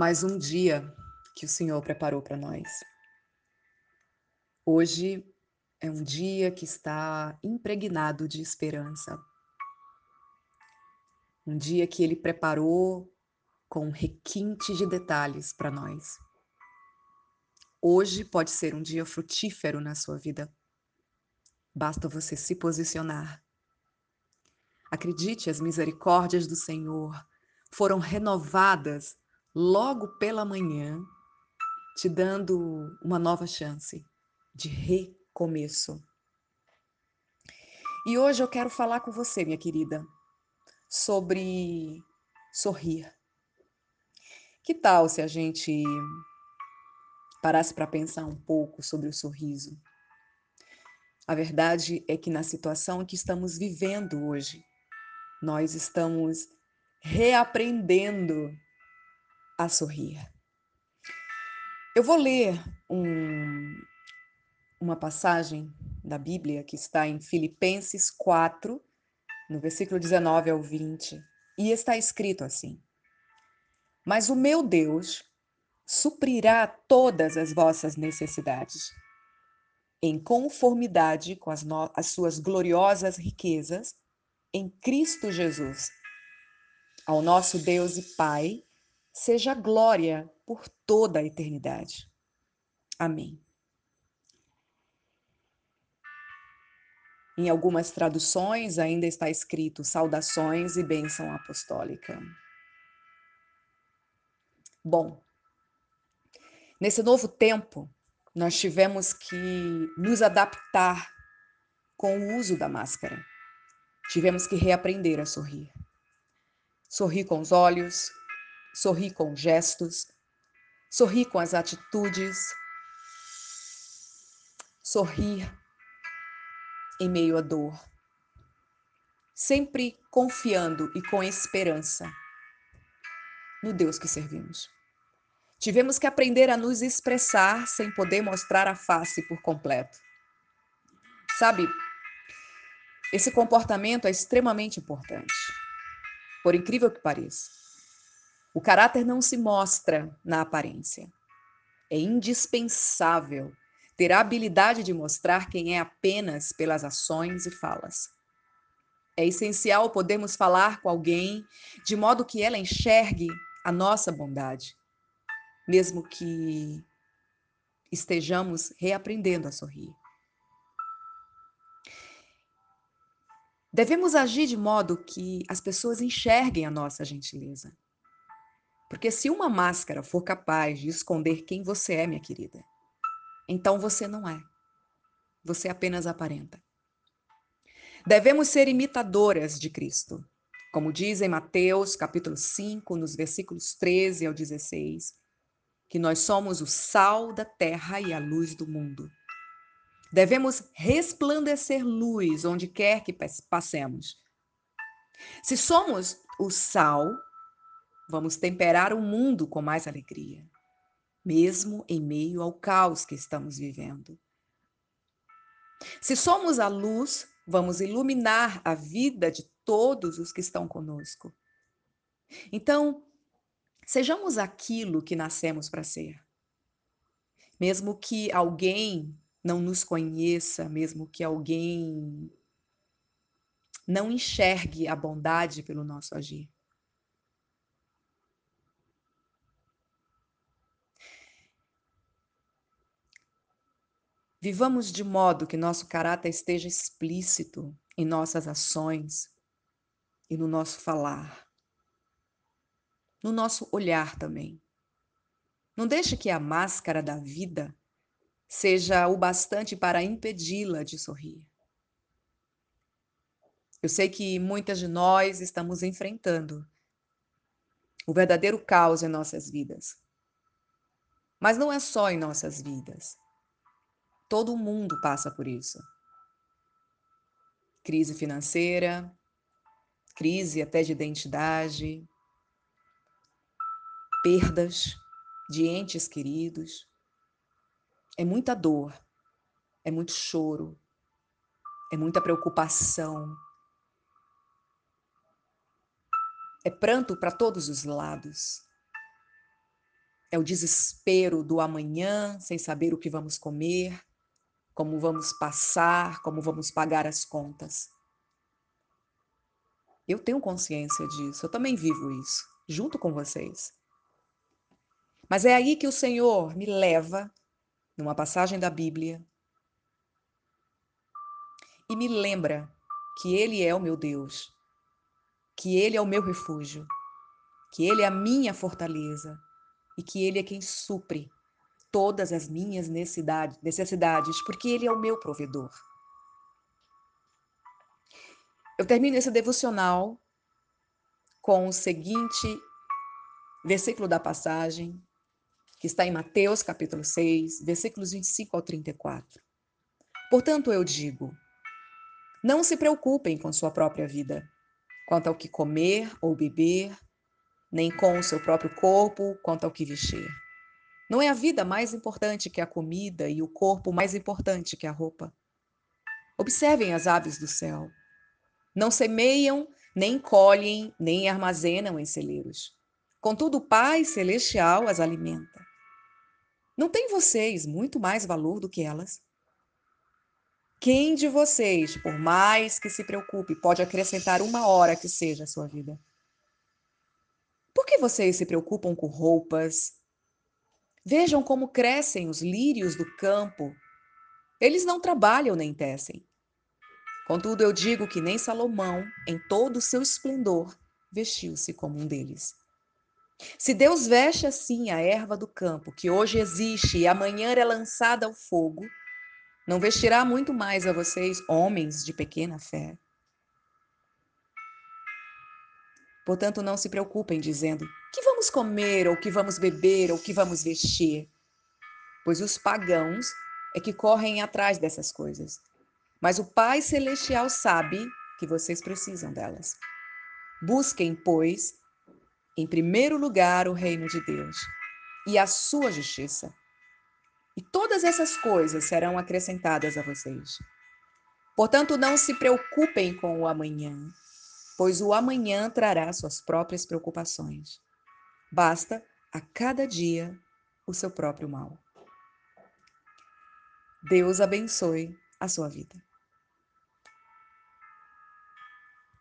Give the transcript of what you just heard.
mais um dia que o Senhor preparou para nós. Hoje é um dia que está impregnado de esperança. Um dia que Ele preparou com requinte de detalhes para nós. Hoje pode ser um dia frutífero na sua vida. Basta você se posicionar. Acredite, as misericórdias do Senhor foram renovadas logo pela manhã, te dando uma nova chance de recomeço. E hoje eu quero falar com você, minha querida, sobre sorrir. Que tal se a gente parasse para pensar um pouco sobre o sorriso? A verdade é que na situação que estamos vivendo hoje, nós estamos reaprendendo a sorrir. Eu vou ler um, uma passagem da Bíblia que está em Filipenses 4, no versículo 19 ao 20, e está escrito assim: Mas o meu Deus suprirá todas as vossas necessidades, em conformidade com as, as suas gloriosas riquezas em Cristo Jesus. Ao nosso Deus e Pai, seja glória por toda a eternidade. Amém. Em algumas traduções ainda está escrito saudações e bênção apostólica. Bom, nesse novo tempo, nós tivemos que nos adaptar com o uso da máscara. Tivemos que reaprender a sorrir. Sorrir com os olhos, sorrir com gestos, sorrir com as atitudes, sorrir em meio à dor, sempre confiando e com esperança no Deus que servimos. Tivemos que aprender a nos expressar sem poder mostrar a face por completo. Sabe, esse comportamento é extremamente importante, por incrível que pareça. O caráter não se mostra na aparência. É indispensável ter a habilidade de mostrar quem é apenas pelas ações e falas. É essencial podermos falar com alguém de modo que ela enxergue a nossa bondade, mesmo que estejamos reaprendendo a sorrir. Devemos agir de modo que as pessoas enxerguem a nossa gentileza. Porque se uma máscara for capaz de esconder quem você é, minha querida, então você não é. Você apenas aparenta. Devemos ser imitadoras de Cristo. Como diz em Mateus, capítulo 5, nos versículos 13 ao 16, que nós somos o sal da terra e a luz do mundo. Devemos resplandecer luz onde quer que passemos. Se somos o sal, Vamos temperar o mundo com mais alegria, mesmo em meio ao caos que estamos vivendo. Se somos a luz, vamos iluminar a vida de todos os que estão conosco. Então, sejamos aquilo que nascemos para ser. Mesmo que alguém não nos conheça, mesmo que alguém não enxergue a bondade pelo nosso agir. Vivamos de modo que nosso caráter esteja explícito em nossas ações e no nosso falar, no nosso olhar também. Não deixe que a máscara da vida seja o bastante para impedi-la de sorrir. Eu sei que muitas de nós estamos enfrentando o verdadeiro caos em nossas vidas. Mas não é só em nossas vidas. Todo mundo passa por isso. Crise financeira, crise até de identidade, perdas de entes queridos. É muita dor, é muito choro, é muita preocupação. É pranto para todos os lados. é o desespero do amanhã, sem saber o que vamos comer, como vamos passar, como vamos pagar as contas. Eu tenho consciência disso, eu também vivo isso, junto com vocês. Mas é aí que o Senhor me leva, numa passagem da Bíblia, e me lembra que Ele é o meu Deus, que Ele é o meu refúgio, que Ele é a minha fortaleza e que Ele é quem supre todas as minhas necessidades, porque Ele é o meu provedor. Eu termino esse devocional com o seguinte versículo da passagem, que está em Mateus capítulo 6, versículos 25 ao 34. Portanto, eu digo: não se preocupem com sua própria vida, quanto ao que comer ou beber, nem com o seu próprio corpo, quanto ao que vestir. Não é a vida mais importante que a comida e o corpo mais importante que a roupa. Observem as aves do céu. Não semeiam, nem colhem, nem armazenam em celeiros. Contudo, o Pai Celestial as alimenta. Não tem vocês muito mais valor do que elas? Quem de vocês, por mais que se preocupe, pode acrescentar uma hora que seja a sua vida? Por que vocês se preocupam com roupas? Vejam como crescem os lírios do campo. Eles não trabalham nem tecem. Contudo, eu digo que nem Salomão, em todo o seu esplendor, vestiu-se como um deles. Se Deus veste assim a erva do campo, que hoje existe e amanhã é lançada ao fogo, não vestirá muito mais a vocês, homens de pequena fé. Portanto, não se preocupem dizendo: que vamos comer, ou que vamos beber, ou que vamos vestir? Pois os pagãos é que correm atrás dessas coisas. Mas o Pai Celestial sabe que vocês precisam delas. Busquem, pois, em primeiro lugar o reino de Deus e a sua justiça. E todas essas coisas serão acrescentadas a vocês. Portanto, não se preocupem com o amanhã, pois o amanhã trará suas próprias preocupações. Basta a cada dia o seu próprio mal. Deus abençoe a sua vida.